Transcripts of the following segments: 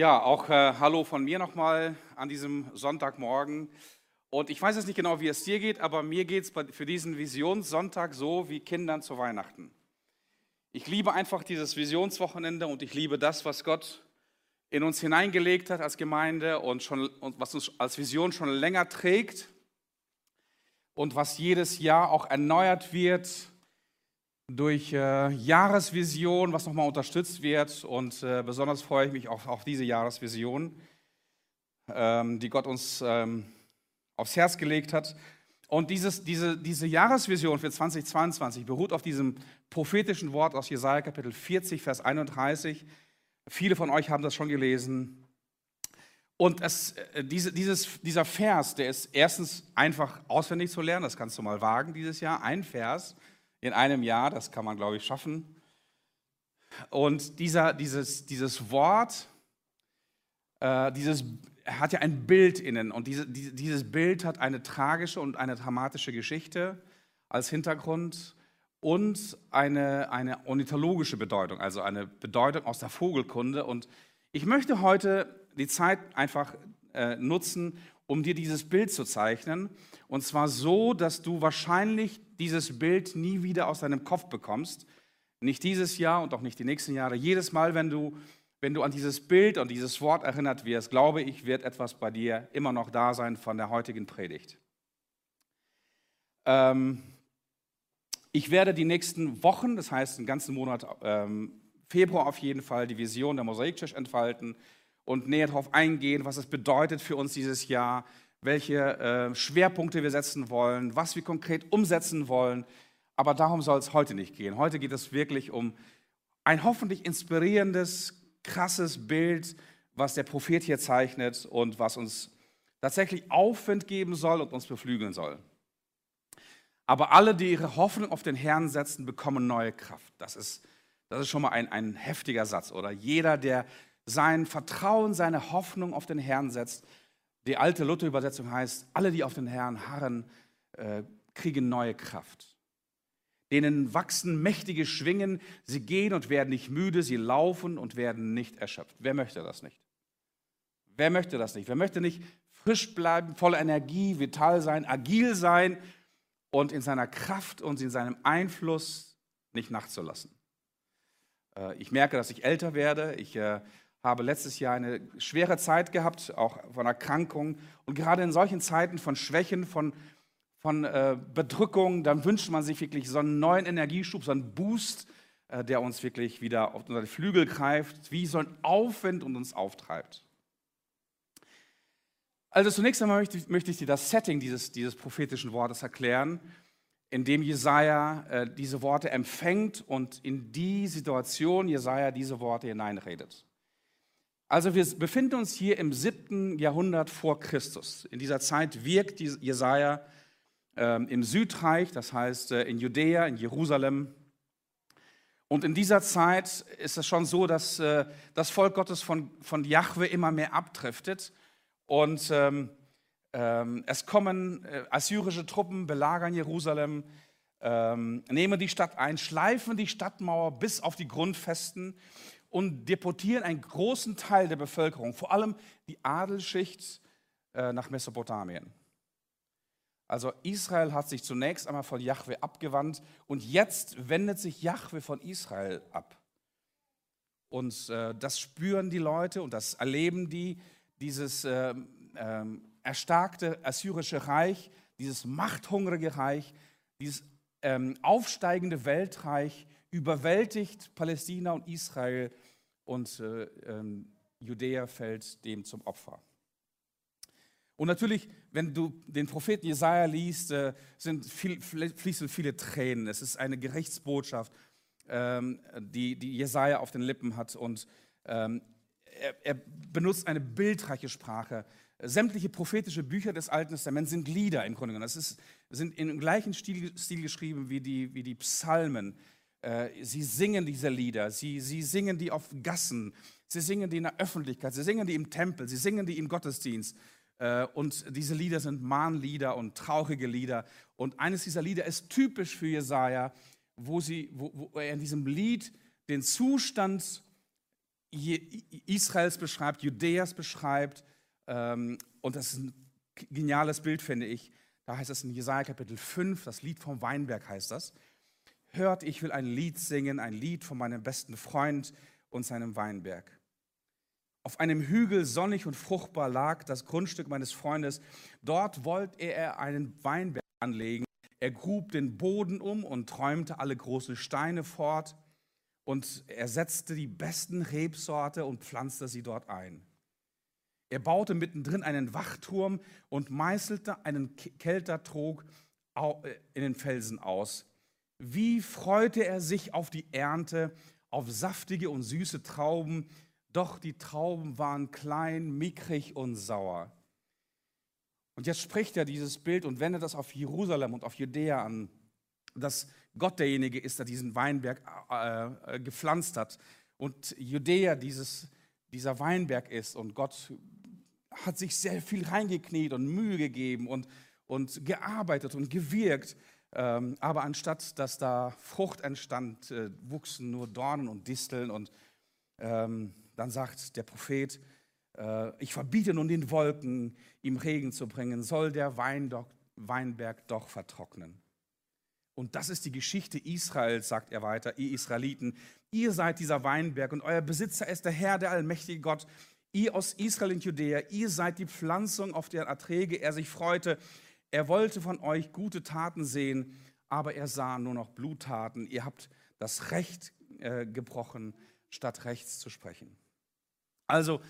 Ja, auch äh, Hallo von mir nochmal an diesem Sonntagmorgen. Und ich weiß jetzt nicht genau, wie es dir geht, aber mir geht es für diesen Visionssonntag so wie Kindern zu Weihnachten. Ich liebe einfach dieses Visionswochenende und ich liebe das, was Gott in uns hineingelegt hat als Gemeinde und, schon, und was uns als Vision schon länger trägt und was jedes Jahr auch erneuert wird durch äh, Jahresvision, was nochmal unterstützt wird. Und äh, besonders freue ich mich auch auf diese Jahresvision, ähm, die Gott uns ähm, aufs Herz gelegt hat. Und dieses, diese, diese Jahresvision für 2022 beruht auf diesem prophetischen Wort aus Jesaja Kapitel 40, Vers 31. Viele von euch haben das schon gelesen. Und es, äh, diese, dieses, dieser Vers, der ist erstens einfach auswendig zu lernen, das kannst du mal wagen dieses Jahr, ein Vers in einem Jahr, das kann man, glaube ich, schaffen. Und dieser, dieses, dieses Wort, äh, dieses, hat ja ein Bild innen und diese, dieses Bild hat eine tragische und eine dramatische Geschichte als Hintergrund und eine, eine ornithologische Bedeutung, also eine Bedeutung aus der Vogelkunde. Und ich möchte heute die Zeit einfach äh, nutzen, um dir dieses Bild zu zeichnen. Und zwar so, dass du wahrscheinlich dieses Bild nie wieder aus deinem Kopf bekommst. Nicht dieses Jahr und auch nicht die nächsten Jahre. Jedes Mal, wenn du, wenn du an dieses Bild und dieses Wort erinnert wirst, glaube ich, wird etwas bei dir immer noch da sein von der heutigen Predigt. Ähm, ich werde die nächsten Wochen, das heißt den ganzen Monat ähm, Februar auf jeden Fall, die Vision der Mosaikchurch entfalten und näher darauf eingehen, was es bedeutet für uns dieses Jahr, welche äh, Schwerpunkte wir setzen wollen, was wir konkret umsetzen wollen. Aber darum soll es heute nicht gehen. Heute geht es wirklich um ein hoffentlich inspirierendes, krasses Bild, was der Prophet hier zeichnet und was uns tatsächlich Aufwind geben soll und uns beflügeln soll. Aber alle, die ihre Hoffnung auf den Herrn setzen, bekommen neue Kraft. Das ist, das ist schon mal ein, ein heftiger Satz, oder? Jeder, der sein Vertrauen, seine Hoffnung auf den Herrn setzt, die alte Luther-Übersetzung heißt, alle, die auf den Herrn harren, äh, kriegen neue Kraft. Denen wachsen mächtige Schwingen, sie gehen und werden nicht müde, sie laufen und werden nicht erschöpft. Wer möchte das nicht? Wer möchte das nicht? Wer möchte nicht frisch bleiben, voller Energie, vital sein, agil sein und in seiner Kraft und in seinem Einfluss nicht nachzulassen? Äh, ich merke, dass ich älter werde. Ich äh, habe letztes Jahr eine schwere Zeit gehabt, auch von Erkrankungen. Und gerade in solchen Zeiten von Schwächen, von, von äh, Bedrückung, dann wünscht man sich wirklich so einen neuen Energieschub, so einen Boost, äh, der uns wirklich wieder auf unsere Flügel greift, wie so ein Aufwind und uns auftreibt. Also zunächst einmal möchte möchte ich dir das Setting dieses, dieses prophetischen Wortes erklären, in dem Jesaja äh, diese Worte empfängt und in die Situation Jesaja diese Worte hineinredet. Also wir befinden uns hier im siebten Jahrhundert vor Christus. In dieser Zeit wirkt Jesaja äh, im Südreich, das heißt äh, in Judäa, in Jerusalem. Und in dieser Zeit ist es schon so, dass äh, das Volk Gottes von, von Jahwe immer mehr abdriftet. Und ähm, ähm, es kommen äh, assyrische Truppen, belagern Jerusalem, ähm, nehmen die Stadt ein, schleifen die Stadtmauer bis auf die Grundfesten und deportieren einen großen Teil der Bevölkerung, vor allem die Adelsschicht, äh, nach Mesopotamien. Also Israel hat sich zunächst einmal von Jahwe abgewandt und jetzt wendet sich Jahwe von Israel ab. Und äh, das spüren die Leute und das erleben die, dieses äh, äh, erstarkte assyrische Reich, dieses machthungrige Reich, dieses ähm, aufsteigende Weltreich überwältigt Palästina und Israel und äh, ähm, Judäa fällt dem zum Opfer. Und natürlich, wenn du den Propheten Jesaja liest, äh, sind viel, fließen viele Tränen. Es ist eine Gerichtsbotschaft, ähm, die, die Jesaja auf den Lippen hat. Und ähm, er, er, benutzt eine bildreiche Sprache. Sämtliche prophetische Bücher des Alten Testaments sind Lieder im Grunde genommen. Das ist, sind im gleichen Stil, Stil geschrieben wie die, wie die Psalmen. Äh, sie singen diese Lieder, sie, sie singen die auf Gassen, sie singen die in der Öffentlichkeit, sie singen die im Tempel, sie singen die im Gottesdienst. Äh, und diese Lieder sind Mahnlieder und traurige Lieder. Und eines dieser Lieder ist typisch für Jesaja, wo, sie, wo, wo er in diesem Lied den Zustand Israels beschreibt, Judäas beschreibt. Ähm, und das ist ein geniales Bild, finde ich. Da heißt es in Jesaja Kapitel 5, das Lied vom Weinberg heißt das. Hört, ich will ein Lied singen, ein Lied von meinem besten Freund und seinem Weinberg. Auf einem Hügel sonnig und fruchtbar lag das Grundstück meines Freundes. Dort wollte er einen Weinberg anlegen. Er grub den Boden um und träumte alle großen Steine fort. Und er setzte die besten Rebsorte und pflanzte sie dort ein. Er baute mittendrin einen Wachturm und meißelte einen Keltertrog äh, in den Felsen aus. Wie freute er sich auf die Ernte, auf saftige und süße Trauben, doch die Trauben waren klein, mickrig und sauer. Und jetzt spricht er dieses Bild und wendet das auf Jerusalem und auf Judäa an, dass Gott derjenige ist, der diesen Weinberg äh, äh, gepflanzt hat und Judäa dieses, dieser Weinberg ist und Gott hat sich sehr viel reingekniet und Mühe gegeben und, und gearbeitet und gewirkt. Ähm, aber anstatt dass da Frucht entstand, äh, wuchsen nur Dornen und Disteln und ähm, dann sagt der Prophet, äh, ich verbiete nun den Wolken, ihm Regen zu bringen, soll der Weinberg doch vertrocknen. Und das ist die Geschichte Israels, sagt er weiter, ihr Israeliten. Ihr seid dieser Weinberg und euer Besitzer ist der Herr, der allmächtige Gott. Ihr aus Israel und Judäa, ihr seid die Pflanzung, auf deren Erträge er sich freute. Er wollte von euch gute Taten sehen, aber er sah nur noch Bluttaten. Ihr habt das Recht äh, gebrochen, statt rechts zu sprechen. Also,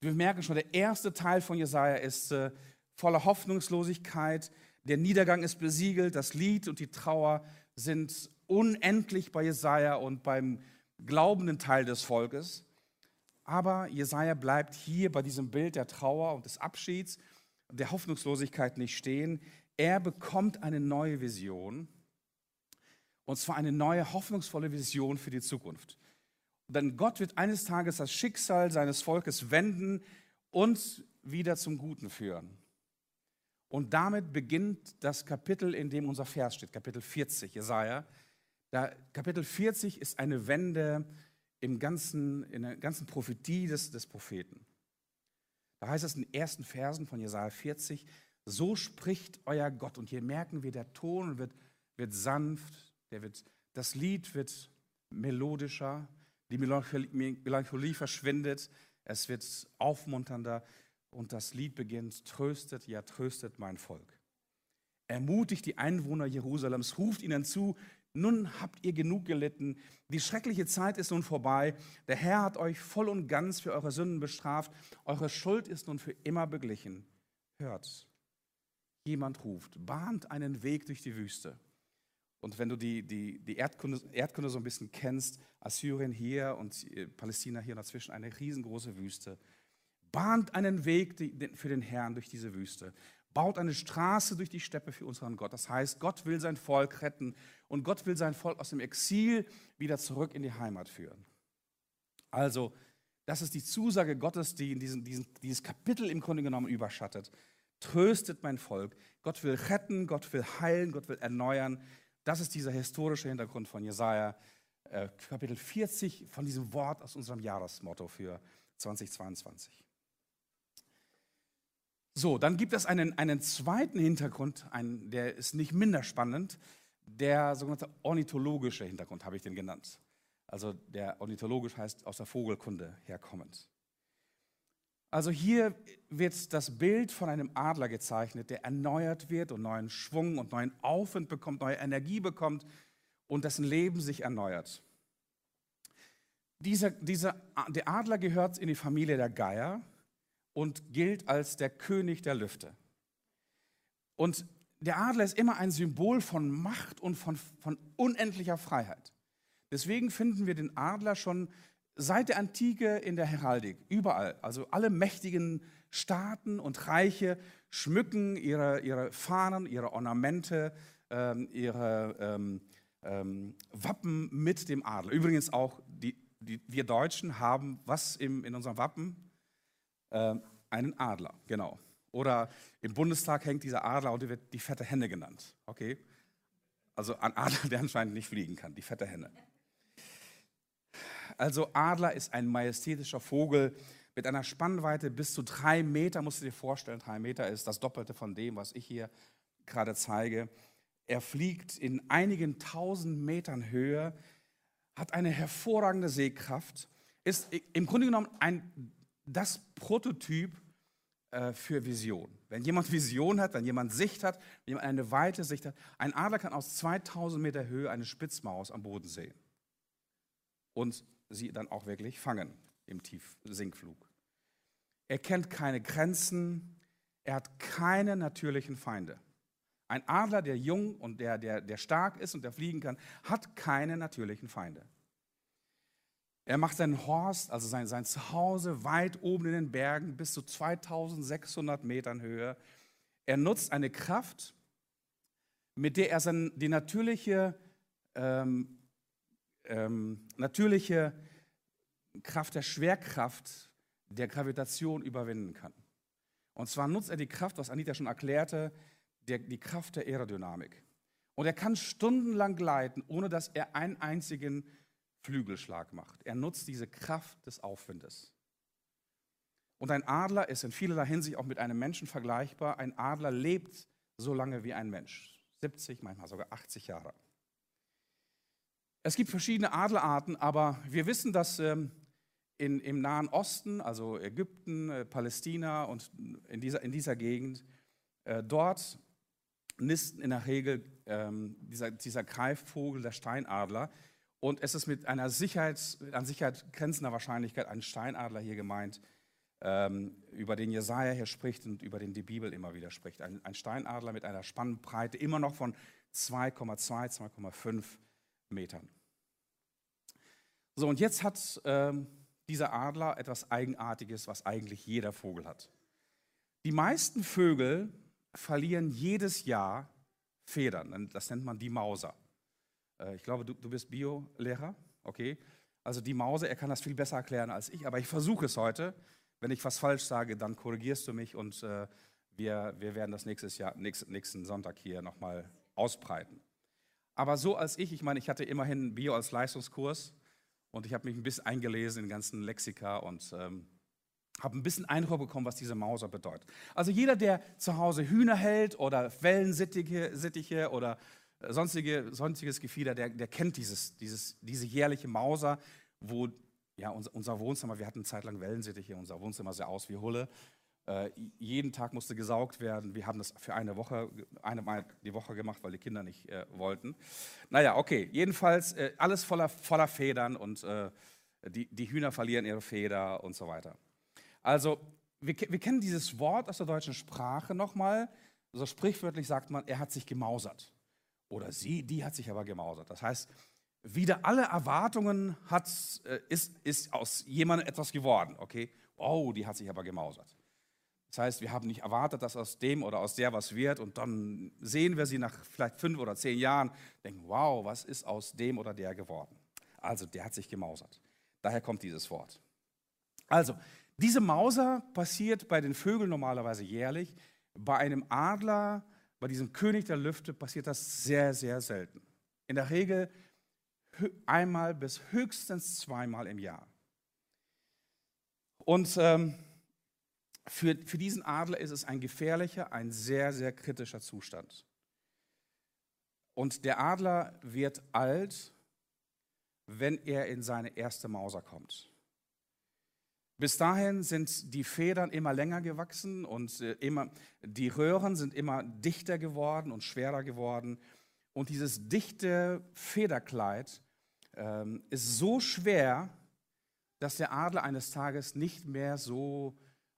wir merken schon, der erste Teil von Jesaja ist äh, voller Hoffnungslosigkeit. Der Niedergang ist besiegelt, das Lied und die Trauer sind unendlich bei Jesaja und beim glaubenden Teil des Volkes. Aber Jesaja bleibt hier bei diesem Bild der Trauer und des Abschieds, der Hoffnungslosigkeit nicht stehen. Er bekommt eine neue Vision. Und zwar eine neue, hoffnungsvolle Vision für die Zukunft. Denn Gott wird eines Tages das Schicksal seines Volkes wenden und wieder zum Guten führen. Und damit beginnt das Kapitel, in dem unser Vers steht, Kapitel 40, Jesaja. Da, Kapitel 40 ist eine Wende im ganzen, in der ganzen Prophetie des, des Propheten. Da heißt es in den ersten Versen von Jesaja 40, so spricht euer Gott. Und hier merken wir, der Ton wird, wird sanft, der wird, das Lied wird melodischer, die Melancholie verschwindet, es wird aufmunternder und das Lied beginnt, tröstet, ja tröstet mein Volk. Ermutigt die Einwohner Jerusalems, ruft ihnen zu, nun habt ihr genug gelitten, die schreckliche Zeit ist nun vorbei, der Herr hat euch voll und ganz für eure Sünden bestraft, eure Schuld ist nun für immer beglichen. Hört, jemand ruft, bahnt einen Weg durch die Wüste. Und wenn du die, die, die Erdkunde, Erdkunde so ein bisschen kennst, Assyrien hier und Palästina hier dazwischen, eine riesengroße Wüste, bahnt einen Weg für den Herrn durch diese Wüste baut eine Straße durch die Steppe für unseren Gott. Das heißt, Gott will sein Volk retten und Gott will sein Volk aus dem Exil wieder zurück in die Heimat führen. Also, das ist die Zusage Gottes, die in diesen, diesen, dieses Kapitel im Grunde genommen überschattet. Tröstet mein Volk. Gott will retten, Gott will heilen, Gott will erneuern. Das ist dieser historische Hintergrund von Jesaja, äh, Kapitel 40, von diesem Wort aus unserem Jahresmotto für 2022. So, dann gibt es einen, einen zweiten Hintergrund, einen, der ist nicht minder spannend, der sogenannte ornithologische Hintergrund habe ich den genannt. Also der ornithologisch heißt aus der Vogelkunde herkommend. Also hier wird das Bild von einem Adler gezeichnet, der erneuert wird und neuen Schwung und neuen Aufwind bekommt, neue Energie bekommt und dessen Leben sich erneuert. Dieser, dieser, der Adler gehört in die Familie der Geier und gilt als der König der Lüfte. Und der Adler ist immer ein Symbol von Macht und von, von unendlicher Freiheit. Deswegen finden wir den Adler schon seit der Antike in der Heraldik, überall. Also alle mächtigen Staaten und Reiche schmücken ihre, ihre Fahnen, ihre Ornamente, ähm, ihre ähm, ähm, Wappen mit dem Adler. Übrigens auch die, die, wir Deutschen haben was im, in unserem Wappen? Äh, einen Adler, genau. Oder im Bundestag hängt dieser Adler und die wird die fette Henne genannt. Okay? Also ein Adler, der anscheinend nicht fliegen kann, die fette Henne. Also Adler ist ein majestätischer Vogel mit einer Spannweite bis zu drei Meter, musst du dir vorstellen, drei Meter ist das Doppelte von dem, was ich hier gerade zeige. Er fliegt in einigen tausend Metern Höhe, hat eine hervorragende Sehkraft, ist im Grunde genommen ein, das Prototyp äh, für Vision. Wenn jemand Vision hat, wenn jemand Sicht hat, wenn jemand eine weite Sicht hat, ein Adler kann aus 2000 Meter Höhe eine Spitzmaus am Boden sehen und sie dann auch wirklich fangen im Tiefsinkflug. Er kennt keine Grenzen, er hat keine natürlichen Feinde. Ein Adler, der jung und der, der, der stark ist und der fliegen kann, hat keine natürlichen Feinde. Er macht seinen Horst, also sein, sein Zuhause, weit oben in den Bergen, bis zu 2600 Metern Höhe. Er nutzt eine Kraft, mit der er sein, die natürliche, ähm, ähm, natürliche Kraft der Schwerkraft, der Gravitation überwinden kann. Und zwar nutzt er die Kraft, was Anita schon erklärte, der, die Kraft der Aerodynamik. Und er kann stundenlang gleiten, ohne dass er einen einzigen Flügelschlag macht. Er nutzt diese Kraft des Aufwindes. Und ein Adler ist in vielerlei Hinsicht auch mit einem Menschen vergleichbar. Ein Adler lebt so lange wie ein Mensch. 70, manchmal sogar 80 Jahre. Es gibt verschiedene Adlerarten, aber wir wissen, dass ähm, in, im Nahen Osten, also Ägypten, äh, Palästina und in dieser, in dieser Gegend, äh, dort nisten in der Regel ähm, dieser, dieser Greifvogel, der Steinadler. Und es ist mit einer Sicherheit, an Sicherheit grenzender Wahrscheinlichkeit ein Steinadler hier gemeint, ähm, über den Jesaja hier spricht und über den die Bibel immer wieder spricht. Ein, ein Steinadler mit einer Spannbreite immer noch von 2,2, 2,5 Metern. So, und jetzt hat ähm, dieser Adler etwas Eigenartiges, was eigentlich jeder Vogel hat. Die meisten Vögel verlieren jedes Jahr Federn. Das nennt man die Mauser. Äh, ich glaube, du, du bist Biolehrer, okay? Also die Mauser, er kann das viel besser erklären als ich, aber ich versuche es heute. Wenn ich was falsch sage, dann korrigierst du mich und äh, wir, wir werden das nächstes Jahr, nächsten, nächsten Sonntag hier nochmal ausbreiten. Aber so als ich, ich meine, ich hatte immerhin Bio als Leistungskurs und ich habe mich ein bisschen eingelesen in den ganzen Lexika und ähm, habe ein bisschen Eindruck bekommen, was diese Mauser bedeutet. Also jeder, der zu Hause Hühner hält oder Wellensittiche oder sonstige, sonstiges Gefieder, der, der kennt dieses, dieses, diese jährliche Mauser, wo ja, unser, unser Wohnzimmer, wir hatten eine Zeit lang Wellensittiche, unser Wohnzimmer sah aus wie Hulle. Äh, jeden Tag musste gesaugt werden. Wir haben das für eine Woche, eine Mal die Woche gemacht, weil die Kinder nicht äh, wollten. Naja, okay, jedenfalls äh, alles voller, voller Federn und äh, die, die Hühner verlieren ihre Feder und so weiter. Also, wir, wir kennen dieses Wort aus der deutschen Sprache nochmal. So sprichwörtlich sagt man, er hat sich gemausert. Oder sie, die hat sich aber gemausert. Das heißt, wieder alle Erwartungen hat, äh, ist, ist aus jemandem etwas geworden. Okay, wow, die hat sich aber gemausert. Das heißt, wir haben nicht erwartet, dass aus dem oder aus der was wird und dann sehen wir sie nach vielleicht fünf oder zehn Jahren, denken, wow, was ist aus dem oder der geworden? Also, der hat sich gemausert. Daher kommt dieses Wort. Also, diese Mauser passiert bei den Vögeln normalerweise jährlich. Bei einem Adler, bei diesem König der Lüfte, passiert das sehr, sehr selten. In der Regel einmal bis höchstens zweimal im Jahr. Und ähm, für, für diesen Adler ist es ein gefährlicher, ein sehr, sehr kritischer Zustand. Und der Adler wird alt, wenn er in seine erste Mauser kommt. Bis dahin sind die Federn immer länger gewachsen und äh, immer, die Röhren sind immer dichter geworden und schwerer geworden. Und dieses dichte Federkleid ähm, ist so schwer, dass der Adler eines Tages nicht mehr so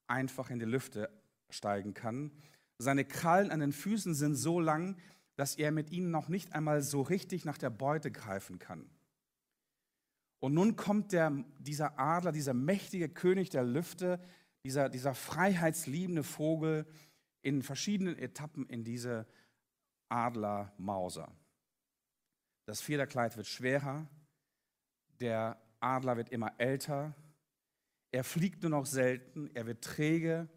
einfach in die Lüfte steigen kann. Seine Krallen an den Füßen sind so lang, dass er mit ihnen noch nicht einmal so richtig nach der Beute greifen kann. Und nun kommt der, dieser Adler, dieser mächtige König der Lüfte, dieser, dieser freiheitsliebende Vogel in verschiedenen Etappen in diese Adlermauser. Das Federkleid wird schwerer, der Adler wird immer älter, er fliegt nur noch selten, er wird träge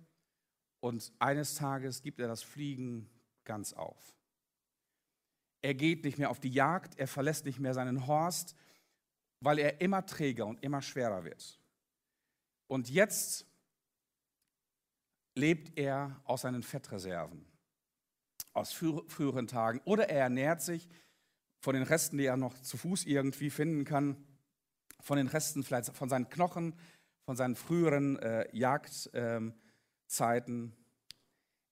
und eines Tages gibt er das Fliegen ganz auf. Er geht nicht mehr auf die Jagd, er verlässt nicht mehr seinen Horst, weil er immer träger und immer schwerer wird. Und jetzt lebt er aus seinen Fettreserven, aus früheren Tagen. Oder er ernährt sich von den Resten, die er noch zu Fuß irgendwie finden kann, von den Resten vielleicht von seinen Knochen, von seinen früheren äh, Jagdzeiten.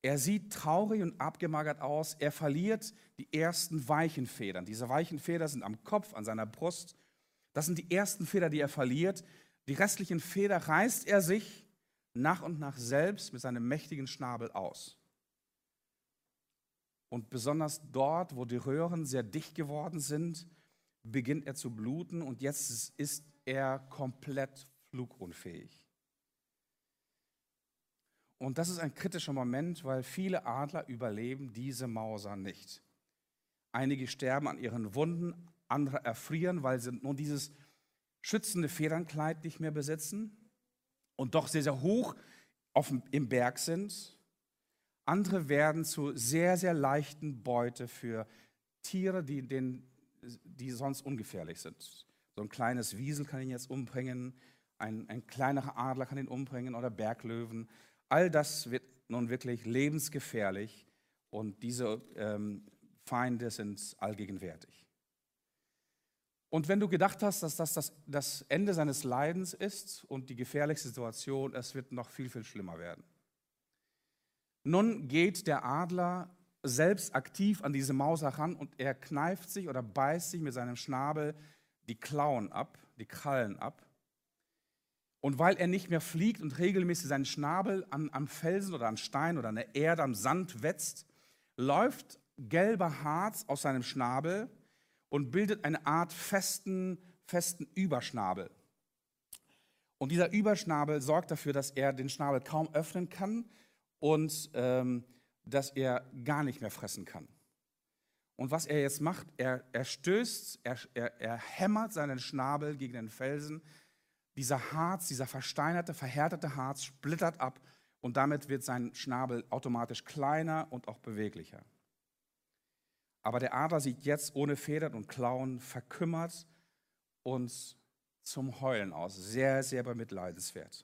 Er sieht traurig und abgemagert aus. Er verliert die ersten weichen Federn. Diese weichen Federn sind am Kopf, an seiner Brust. Das sind die ersten Federn, die er verliert. Die restlichen Federn reißt er sich nach und nach selbst mit seinem mächtigen Schnabel aus. Und besonders dort, wo die Röhren sehr dicht geworden sind, beginnt er zu bluten und jetzt ist er komplett flugunfähig. Und das ist ein kritischer Moment, weil viele Adler überleben diese Mauser nicht. Einige sterben an ihren Wunden, andere erfrieren, weil sie nun dieses schützende Federnkleid nicht mehr besitzen und doch sehr, sehr hoch auf, im Berg sind. Andere werden zu sehr, sehr leichten Beute für Tiere, die, den, die sonst ungefährlich sind. So ein kleines Wiesel kann ihn jetzt umbringen, ein, ein kleinerer Adler kann ihn umbringen oder Berglöwen. All das wird nun wirklich lebensgefährlich und diese ähm, Feinde sind allgegenwärtig. Und wenn du gedacht hast, dass das, das das Ende seines Leidens ist und die gefährlichste Situation, es wird noch viel, viel schlimmer werden. Nun geht der Adler selbst aktiv an diese Maus heran und er kneift sich oder beißt sich mit seinem Schnabel die Klauen ab, die Krallen ab. Und weil er nicht mehr fliegt und regelmäßig seinen Schnabel an, am Felsen oder an Stein oder an der Erde, am Sand wetzt, läuft gelber Harz aus seinem Schnabel und bildet eine Art festen, festen Überschnabel. Und dieser Überschnabel sorgt dafür, dass er den Schnabel kaum öffnen kann und ähm, dass er gar nicht mehr fressen kann. Und was er jetzt macht, er, er stößt, er, er, er hämmert seinen Schnabel gegen den Felsen. Dieser Harz, dieser versteinerte, verhärtete Harz splittert ab und damit wird sein Schnabel automatisch kleiner und auch beweglicher. Aber der Adler sieht jetzt ohne Federn und Klauen verkümmert und zum Heulen aus. Sehr, sehr bemitleidenswert.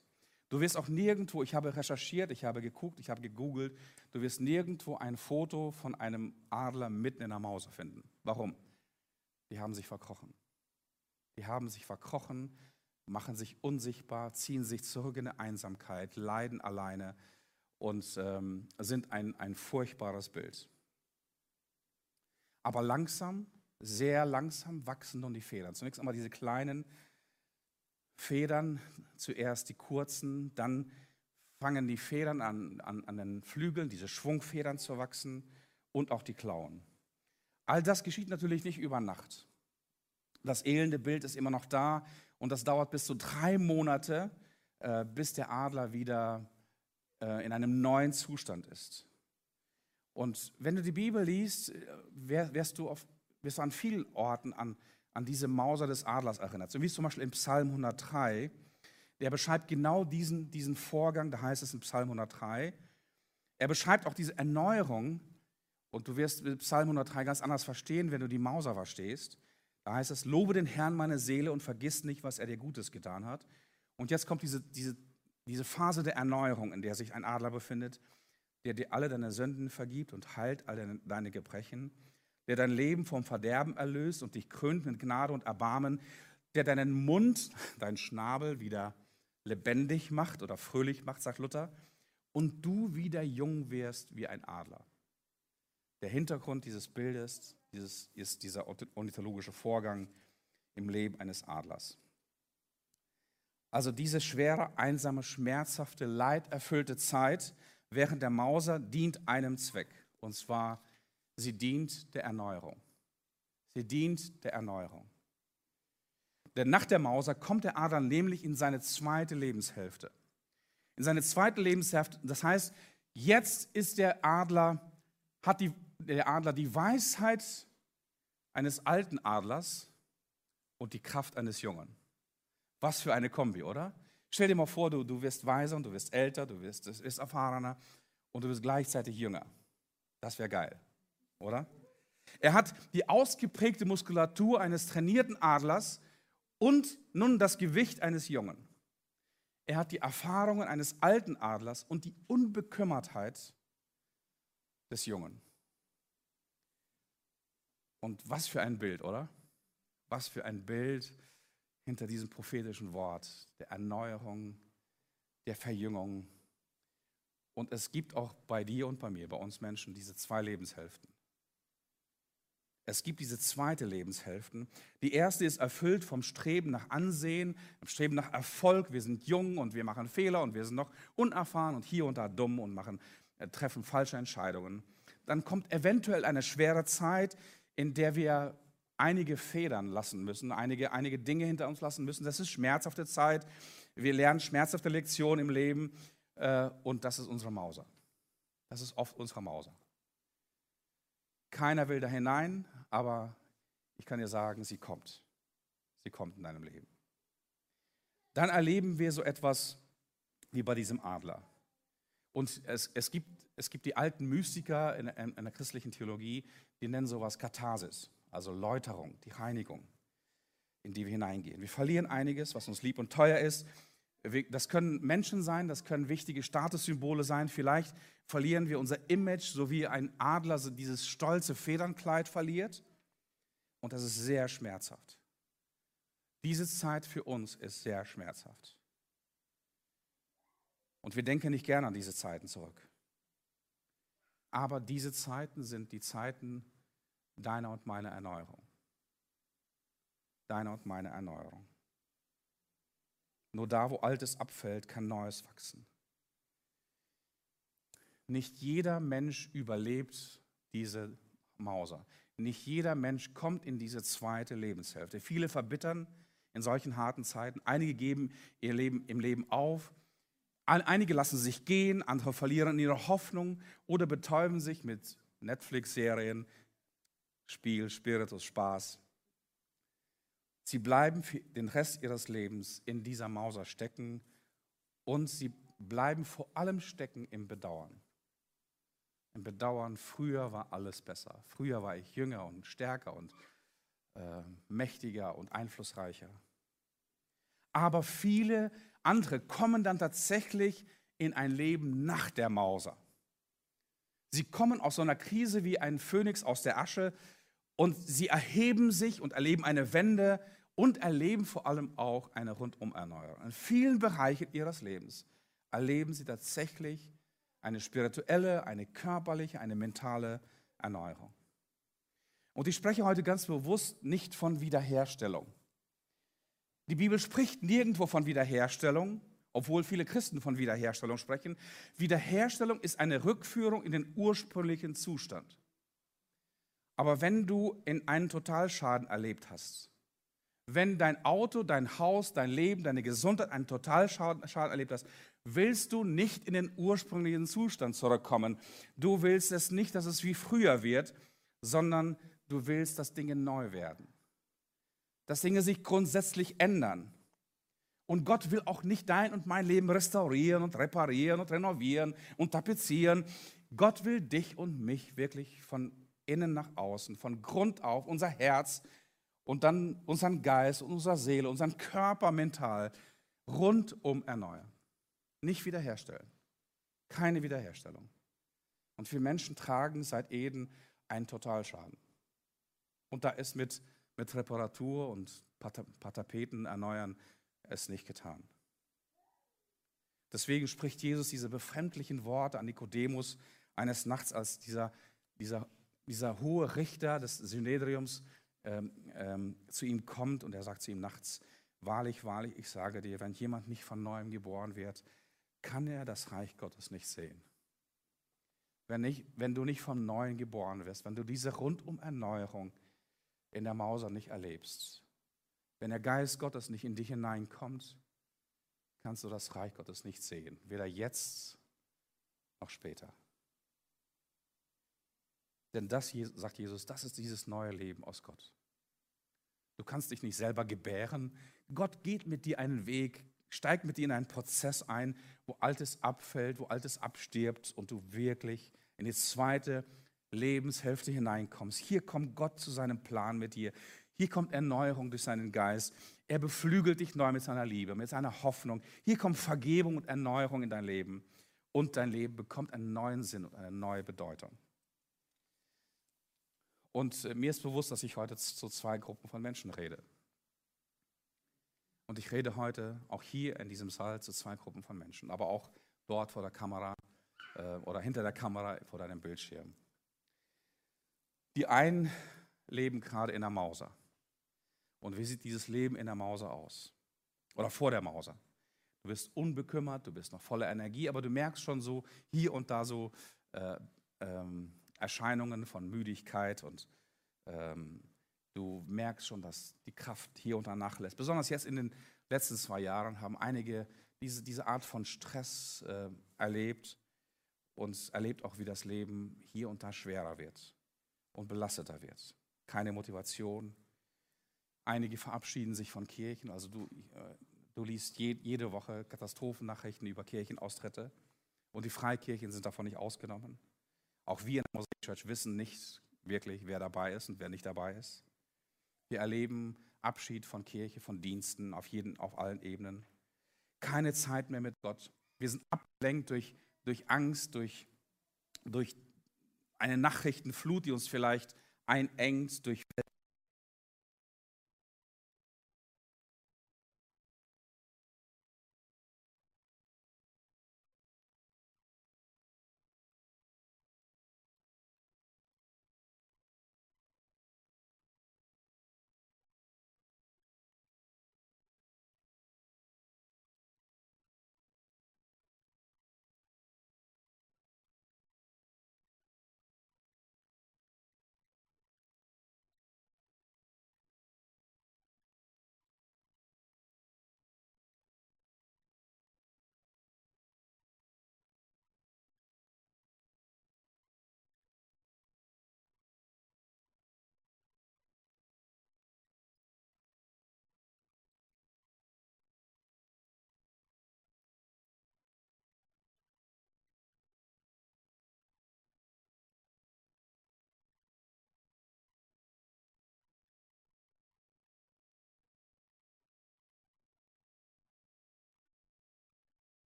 Du wirst auch nirgendwo, ich habe recherchiert, ich habe geguckt, ich habe gegoogelt, du wirst nirgendwo ein Foto von einem Adler mitten in der Mauser finden. Warum? Die haben sich verkrochen. Die haben sich verkrochen, machen sich unsichtbar, ziehen sich zurück in der Einsamkeit, leiden alleine und ähm, sind ein, ein furchtbares Bild. Aber langsam, sehr langsam wachsen nun die Federn. Zunächst einmal diese kleinen Federn, zuerst die kurzen, dann fangen die Federn an, an, an den Flügeln, diese Schwungfedern zu wachsen und auch die Klauen. All das geschieht natürlich nicht über Nacht. Das elende Bild ist immer noch da und das dauert bis zu drei Monate, äh, bis der Adler wieder äh, in einem neuen Zustand ist. Und wenn du die Bibel liest, äh, wirst du, auf, wirst du an vielen Orten an, an diese Mauser des Adlers erinnert. So wie zum Beispiel im Psalm 103, der beschreibt genau diesen, diesen Vorgang, da heißt es im Psalm 103. Er beschreibt auch diese Erneuerung, und du wirst Psalm 103 ganz anders verstehen, wenn du die Mauser verstehst. Da heißt es, lobe den Herrn meine Seele und vergiss nicht, was er dir Gutes getan hat. Und jetzt kommt diese, diese, diese Phase der Erneuerung, in der sich ein Adler befindet der dir alle deine Sünden vergibt und heilt alle deine Gebrechen, der dein Leben vom Verderben erlöst und dich krönt mit Gnade und Erbarmen, der deinen Mund, deinen Schnabel wieder lebendig macht oder fröhlich macht, sagt Luther, und du wieder jung wirst wie ein Adler. Der Hintergrund dieses Bildes dieses, ist dieser ornithologische Vorgang im Leben eines Adlers. Also diese schwere, einsame, schmerzhafte, leiderfüllte Zeit, während der Mauser dient einem Zweck. Und zwar, sie dient der Erneuerung. Sie dient der Erneuerung. Denn nach der Mauser kommt der Adler nämlich in seine zweite Lebenshälfte. In seine zweite Lebenshälfte, das heißt, jetzt ist der Adler, hat die, der Adler die Weisheit eines alten Adlers und die Kraft eines Jungen. Was für eine Kombi, oder? Stell dir mal vor, du, du wirst weiser und du wirst älter, du wirst, wirst erfahrener und du bist gleichzeitig jünger. Das wäre geil, oder? Er hat die ausgeprägte Muskulatur eines trainierten Adlers und nun das Gewicht eines Jungen. Er hat die Erfahrungen eines alten Adlers und die Unbekümmertheit des Jungen. Und was für ein Bild, oder? Was für ein Bild hinter diesem prophetischen Wort der Erneuerung, der Verjüngung. Und es gibt auch bei dir und bei mir, bei uns Menschen, diese zwei Lebenshälften. Es gibt diese zweite Lebenshälfte. Die erste ist erfüllt vom Streben nach Ansehen, vom Streben nach Erfolg. Wir sind jung und wir machen Fehler und wir sind noch unerfahren und hier und da dumm und machen, äh, treffen falsche Entscheidungen. Dann kommt eventuell eine schwere Zeit, in der wir einige Federn lassen müssen, einige, einige Dinge hinter uns lassen müssen. Das ist schmerzhafte Zeit. Wir lernen schmerzhafte Lektionen im Leben äh, und das ist unsere Mauser. Das ist oft unsere Mauser. Keiner will da hinein, aber ich kann dir sagen, sie kommt. Sie kommt in deinem Leben. Dann erleben wir so etwas wie bei diesem Adler. Und es, es, gibt, es gibt die alten Mystiker in, in, in der christlichen Theologie, die nennen sowas Katharsis, also Läuterung, die Reinigung, in die wir hineingehen. Wir verlieren einiges, was uns lieb und teuer ist. Das können Menschen sein, das können wichtige Statussymbole sein. Vielleicht verlieren wir unser Image, so wie ein Adler dieses stolze Federnkleid verliert. Und das ist sehr schmerzhaft. Diese Zeit für uns ist sehr schmerzhaft. Und wir denken nicht gerne an diese Zeiten zurück. Aber diese Zeiten sind die Zeiten deiner und meiner Erneuerung. Deiner und meiner Erneuerung. Nur da, wo Altes abfällt, kann Neues wachsen. Nicht jeder Mensch überlebt diese Mauser. Nicht jeder Mensch kommt in diese zweite Lebenshälfte. Viele verbittern in solchen harten Zeiten. Einige geben ihr Leben im Leben auf. Einige lassen sich gehen, andere verlieren ihre Hoffnung oder betäuben sich mit Netflix-Serien, Spiel, Spiritus, Spaß. Sie bleiben für den Rest ihres Lebens in dieser Mauser stecken und sie bleiben vor allem stecken im Bedauern. Im Bedauern, früher war alles besser. Früher war ich jünger und stärker und äh, mächtiger und einflussreicher. Aber viele andere kommen dann tatsächlich in ein Leben nach der Mauser. Sie kommen aus so einer Krise wie ein Phönix aus der Asche und sie erheben sich und erleben eine Wende und erleben vor allem auch eine Rundumerneuerung. In vielen Bereichen ihres Lebens erleben sie tatsächlich eine spirituelle, eine körperliche, eine mentale Erneuerung. Und ich spreche heute ganz bewusst nicht von Wiederherstellung. Die Bibel spricht nirgendwo von Wiederherstellung, obwohl viele Christen von Wiederherstellung sprechen. Wiederherstellung ist eine Rückführung in den ursprünglichen Zustand. Aber wenn du in einen Totalschaden erlebt hast, wenn dein Auto, dein Haus, dein Leben, deine Gesundheit einen Totalschaden erlebt hast, willst du nicht in den ursprünglichen Zustand zurückkommen. Du willst es nicht, dass es wie früher wird, sondern du willst, dass Dinge neu werden. Dass Dinge sich grundsätzlich ändern. Und Gott will auch nicht dein und mein Leben restaurieren und reparieren und renovieren und tapezieren. Gott will dich und mich wirklich von innen nach außen, von Grund auf, unser Herz und dann unseren Geist, unsere Seele, unseren Körper mental rundum erneuern. Nicht wiederherstellen. Keine Wiederherstellung. Und viele Menschen tragen seit Eden einen Totalschaden. Und da ist mit, mit Reparatur und paar Tapeten erneuern es nicht getan. Deswegen spricht Jesus diese befremdlichen Worte an Nikodemus eines Nachts, als dieser, dieser dieser hohe Richter des Synedriums ähm, ähm, zu ihm kommt und er sagt zu ihm nachts, wahrlich, wahrlich, ich sage dir, wenn jemand nicht von neuem geboren wird, kann er das Reich Gottes nicht sehen. Wenn, nicht, wenn du nicht vom Neuen geboren wirst, wenn du diese rundum Erneuerung in der Mauser nicht erlebst, wenn der Geist Gottes nicht in dich hineinkommt, kannst du das Reich Gottes nicht sehen, weder jetzt noch später. Denn das, sagt Jesus, das ist dieses neue Leben aus Gott. Du kannst dich nicht selber gebären. Gott geht mit dir einen Weg, steigt mit dir in einen Prozess ein, wo Altes abfällt, wo Altes abstirbt und du wirklich in die zweite Lebenshälfte hineinkommst. Hier kommt Gott zu seinem Plan mit dir. Hier kommt Erneuerung durch seinen Geist. Er beflügelt dich neu mit seiner Liebe, mit seiner Hoffnung. Hier kommt Vergebung und Erneuerung in dein Leben. Und dein Leben bekommt einen neuen Sinn und eine neue Bedeutung. Und äh, mir ist bewusst, dass ich heute zu zwei Gruppen von Menschen rede. Und ich rede heute auch hier in diesem Saal zu zwei Gruppen von Menschen, aber auch dort vor der Kamera äh, oder hinter der Kamera vor deinem Bildschirm. Die einen leben gerade in der Mauser. Und wie sieht dieses Leben in der Mauser aus? Oder vor der Mauser? Du bist unbekümmert, du bist noch voller Energie, aber du merkst schon so hier und da so äh, ähm, Erscheinungen von Müdigkeit und ähm, du merkst schon, dass die Kraft hier und da nachlässt. Besonders jetzt in den letzten zwei Jahren haben einige diese, diese Art von Stress äh, erlebt und erlebt auch, wie das Leben hier und da schwerer wird und belasteter wird. Keine Motivation. Einige verabschieden sich von Kirchen. Also du, äh, du liest je, jede Woche Katastrophennachrichten über Kirchenaustritte und die Freikirchen sind davon nicht ausgenommen. Auch wir in der Mosaic Church wissen nicht wirklich, wer dabei ist und wer nicht dabei ist. Wir erleben Abschied von Kirche, von Diensten auf, jeden, auf allen Ebenen. Keine Zeit mehr mit Gott. Wir sind abgelenkt durch, durch Angst, durch, durch eine Nachrichtenflut, die uns vielleicht einengt, durch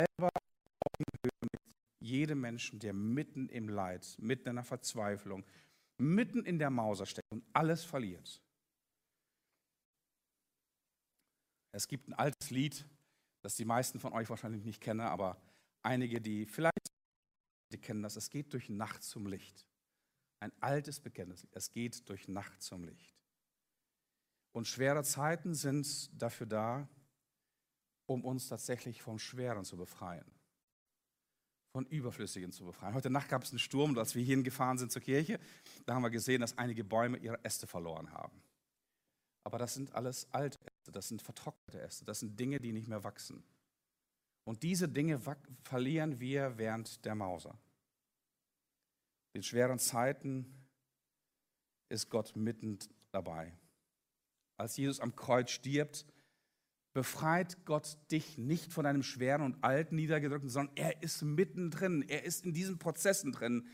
selber mit jedem Menschen, der mitten im Leid, mitten in der Verzweiflung, mitten in der Mauser steckt und alles verliert. Es gibt ein altes Lied, das die meisten von euch wahrscheinlich nicht kennen, aber einige, die vielleicht die kennen das. Es geht durch Nacht zum Licht. Ein altes Bekenntnis. Es geht durch Nacht zum Licht. Und schwere Zeiten sind dafür da, um uns tatsächlich vom Schweren zu befreien, von Überflüssigen zu befreien. Heute Nacht gab es einen Sturm als wir hierhin gefahren sind zur Kirche, da haben wir gesehen, dass einige Bäume ihre Äste verloren haben. Aber das sind alles alte Äste, das sind vertrocknete Äste, das sind Dinge, die nicht mehr wachsen. Und diese Dinge verlieren wir während der Mauser. In schweren Zeiten ist Gott mitten dabei. Als Jesus am Kreuz stirbt, befreit Gott dich nicht von einem schweren und alten Niedergedrückten, sondern er ist mittendrin, er ist in diesen Prozessen drin.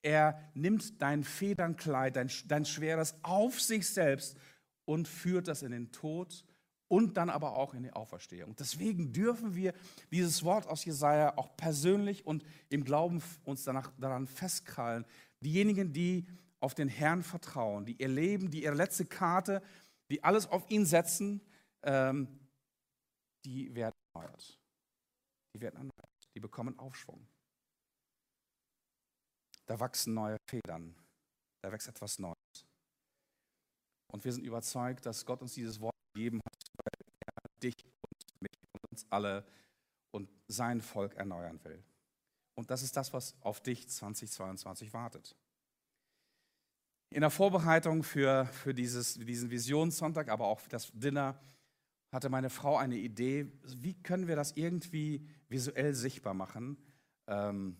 Er nimmt dein Federnkleid, dein, dein schweres auf sich selbst und führt das in den Tod und dann aber auch in die Auferstehung. Deswegen dürfen wir dieses Wort aus Jesaja auch persönlich und im Glauben uns danach, daran festkrallen. Diejenigen, die auf den Herrn vertrauen, die ihr Leben, die ihre letzte Karte, die alles auf ihn setzen, ähm, die werden erneuert. Die werden erneuert. Die bekommen Aufschwung. Da wachsen neue Federn. Da wächst etwas Neues. Und wir sind überzeugt, dass Gott uns dieses Wort gegeben hat, weil er dich und mich und uns alle und sein Volk erneuern will. Und das ist das, was auf dich 2022 wartet. In der Vorbereitung für, für dieses, diesen Visionssonntag, aber auch für das Dinner, hatte meine Frau eine Idee, wie können wir das irgendwie visuell sichtbar machen? Ähm,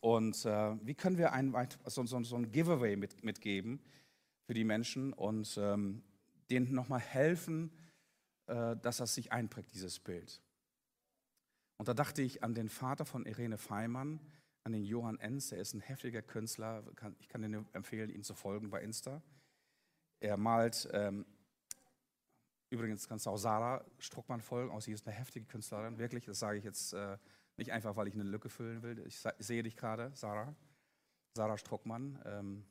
und äh, wie können wir ein, so, so, so ein Giveaway mit, mitgeben für die Menschen und ähm, denen nochmal helfen, äh, dass das sich einprägt, dieses Bild. Und da dachte ich an den Vater von Irene Feimann, an den Johann Enz, der ist ein heftiger Künstler, ich kann dir empfehlen, ihm zu folgen bei Insta. Er malt ähm, Übrigens kannst du auch Sarah Struckmann folgen. Auch sie ist eine heftige Künstlerin, wirklich. Das sage ich jetzt äh, nicht einfach, weil ich eine Lücke füllen will. Ich, ich sehe dich gerade, Sarah. Sarah Struckmann. Ähm.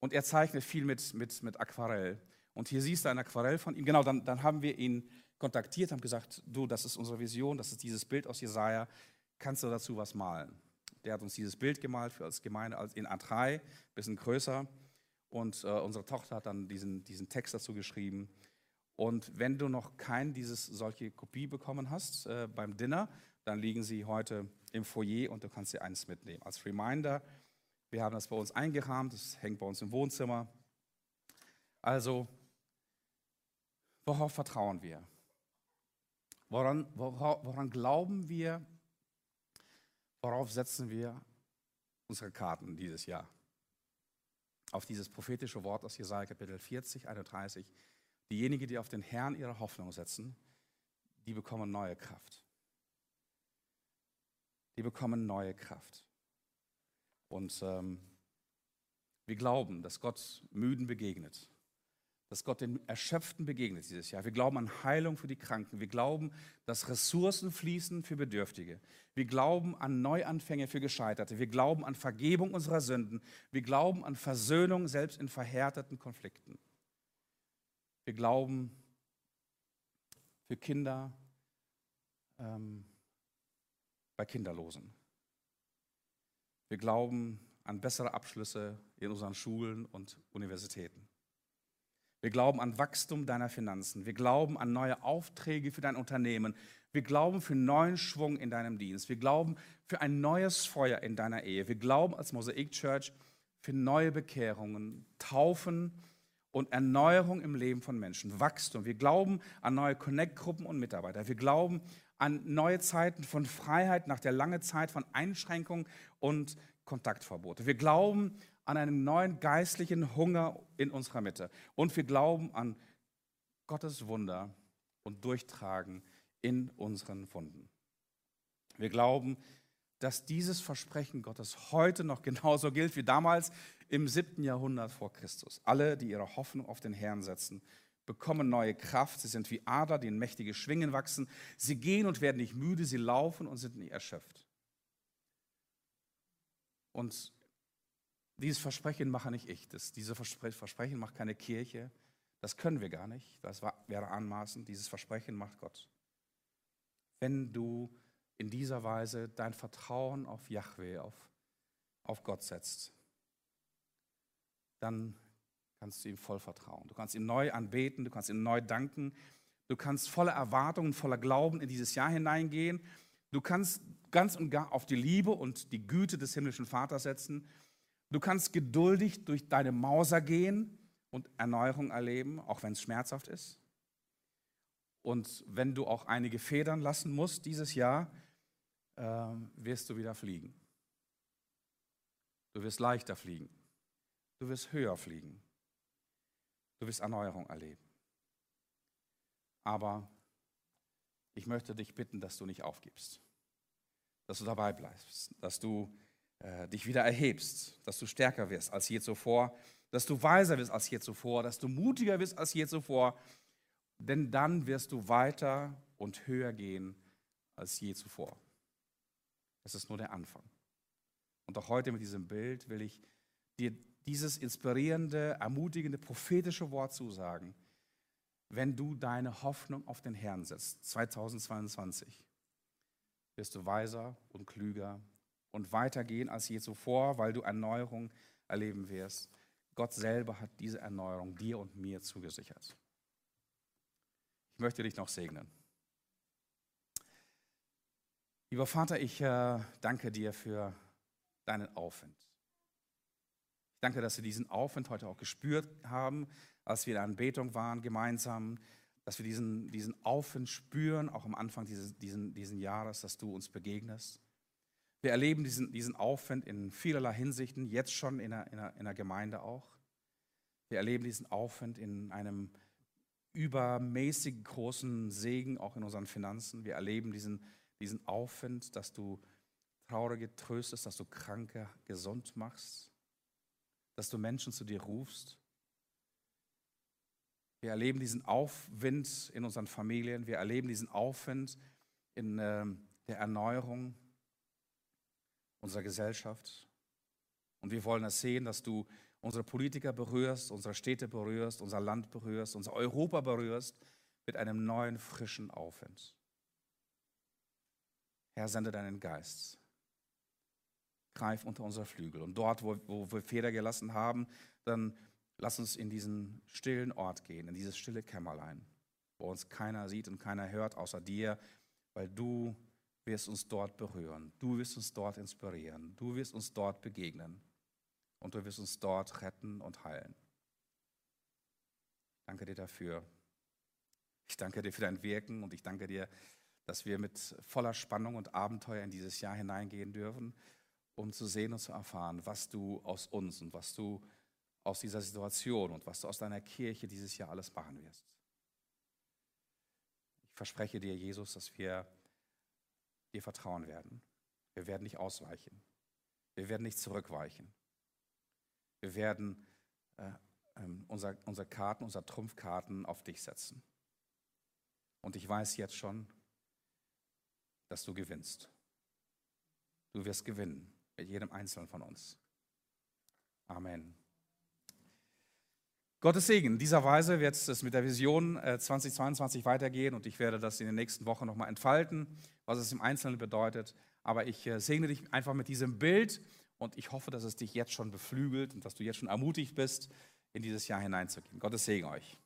Und er zeichnet viel mit, mit, mit Aquarell. Und hier siehst du ein Aquarell von ihm. Genau, dann, dann haben wir ihn kontaktiert, haben gesagt, du, das ist unsere Vision, das ist dieses Bild aus Jesaja. Kannst du dazu was malen? Der hat uns dieses Bild gemalt für als Gemeinde als in A3, bisschen größer. Und äh, unsere Tochter hat dann diesen, diesen Text dazu geschrieben. Und wenn du noch kein dieses solche Kopie bekommen hast äh, beim Dinner, dann liegen sie heute im Foyer und du kannst dir eins mitnehmen. Als Reminder, wir haben das bei uns eingerahmt, das hängt bei uns im Wohnzimmer. Also, worauf vertrauen wir? Woran, woran, woran glauben wir? Worauf setzen wir unsere Karten dieses Jahr? Auf dieses prophetische Wort aus Jesaja Kapitel 40, 31. Diejenigen, die auf den Herrn ihre Hoffnung setzen, die bekommen neue Kraft. Die bekommen neue Kraft. Und ähm, wir glauben, dass Gott Müden begegnet, dass Gott den Erschöpften begegnet dieses Jahr. Wir glauben an Heilung für die Kranken. Wir glauben, dass Ressourcen fließen für Bedürftige. Wir glauben an Neuanfänge für Gescheiterte. Wir glauben an Vergebung unserer Sünden. Wir glauben an Versöhnung selbst in verhärteten Konflikten. Wir glauben für Kinder ähm, bei Kinderlosen. Wir glauben an bessere Abschlüsse in unseren Schulen und Universitäten. Wir glauben an Wachstum deiner Finanzen. Wir glauben an neue Aufträge für dein Unternehmen. Wir glauben für neuen Schwung in deinem Dienst. Wir glauben für ein neues Feuer in deiner Ehe. Wir glauben als Mosaik Church für neue Bekehrungen, Taufen und Erneuerung im Leben von Menschen, Wachstum. Wir glauben an neue Connect-Gruppen und Mitarbeiter. Wir glauben an neue Zeiten von Freiheit nach der langen Zeit von Einschränkungen und Kontaktverbote. Wir glauben an einen neuen geistlichen Hunger in unserer Mitte. Und wir glauben an Gottes Wunder und Durchtragen in unseren Wunden. Wir glauben, dass dieses Versprechen Gottes heute noch genauso gilt wie damals im siebten Jahrhundert vor Christus. Alle, die ihre Hoffnung auf den Herrn setzen, bekommen neue Kraft. Sie sind wie Adler, die in mächtige Schwingen wachsen. Sie gehen und werden nicht müde, sie laufen und sind nicht erschöpft. Und dieses Versprechen mache nicht ich. Das, diese Versprechen macht keine Kirche. Das können wir gar nicht. Das wäre anmaßend. Dieses Versprechen macht Gott. Wenn du in dieser Weise dein Vertrauen auf Yahweh, auf, auf Gott setzt, dann kannst du ihm voll vertrauen. Du kannst ihm neu anbeten, du kannst ihm neu danken, du kannst voller Erwartungen, voller Glauben in dieses Jahr hineingehen. Du kannst ganz und gar auf die Liebe und die Güte des himmlischen Vaters setzen. Du kannst geduldig durch deine Mauser gehen und Erneuerung erleben, auch wenn es schmerzhaft ist. Und wenn du auch einige Federn lassen musst dieses Jahr, wirst du wieder fliegen. Du wirst leichter fliegen. Du wirst höher fliegen. Du wirst Erneuerung erleben. Aber ich möchte dich bitten, dass du nicht aufgibst, dass du dabei bleibst, dass du äh, dich wieder erhebst, dass du stärker wirst als je zuvor, dass du weiser wirst als je zuvor, dass du mutiger wirst als je zuvor, denn dann wirst du weiter und höher gehen als je zuvor. Das ist nur der Anfang. Und auch heute mit diesem Bild will ich dir dieses inspirierende, ermutigende, prophetische Wort zusagen. Wenn du deine Hoffnung auf den Herrn setzt, 2022, wirst du weiser und klüger und weitergehen als je zuvor, weil du Erneuerung erleben wirst. Gott selber hat diese Erneuerung dir und mir zugesichert. Ich möchte dich noch segnen. Lieber Vater, ich äh, danke dir für deinen Aufwind. Ich danke, dass wir diesen Aufwind heute auch gespürt haben, als wir in der Anbetung waren gemeinsam, dass wir diesen, diesen Aufwind spüren, auch am Anfang dieses diesen, diesen Jahres, dass du uns begegnest. Wir erleben diesen, diesen Aufwind in vielerlei Hinsichten, jetzt schon in der, in, der, in der Gemeinde auch. Wir erleben diesen Aufwind in einem übermäßig großen Segen, auch in unseren Finanzen. Wir erleben diesen diesen Aufwind, dass du Traurige tröstest, dass du Kranke gesund machst, dass du Menschen zu dir rufst. Wir erleben diesen Aufwind in unseren Familien, wir erleben diesen Aufwind in äh, der Erneuerung unserer Gesellschaft. Und wir wollen es sehen, dass du unsere Politiker berührst, unsere Städte berührst, unser Land berührst, unser Europa berührst mit einem neuen, frischen Aufwind. Herr, sende deinen Geist. Greif unter unser Flügel. Und dort, wo, wo wir Feder gelassen haben, dann lass uns in diesen stillen Ort gehen, in dieses stille Kämmerlein, wo uns keiner sieht und keiner hört außer dir, weil du wirst uns dort berühren. Du wirst uns dort inspirieren. Du wirst uns dort begegnen. Und du wirst uns dort retten und heilen. Danke dir dafür. Ich danke dir für dein Wirken und ich danke dir, dass wir mit voller Spannung und Abenteuer in dieses Jahr hineingehen dürfen, um zu sehen und zu erfahren, was du aus uns und was du aus dieser Situation und was du aus deiner Kirche dieses Jahr alles machen wirst. Ich verspreche dir, Jesus, dass wir dir vertrauen werden. Wir werden nicht ausweichen. Wir werden nicht zurückweichen. Wir werden äh, äh, unsere, unsere Karten, unsere Trumpfkarten auf dich setzen. Und ich weiß jetzt schon, dass du gewinnst. Du wirst gewinnen mit jedem Einzelnen von uns. Amen. Gottes Segen. In dieser Weise wird es mit der Vision 2022 äh, weitergehen und ich werde das in den nächsten Wochen nochmal entfalten, was es im Einzelnen bedeutet. Aber ich äh, segne dich einfach mit diesem Bild und ich hoffe, dass es dich jetzt schon beflügelt und dass du jetzt schon ermutigt bist, in dieses Jahr hineinzugehen. Gottes Segen euch.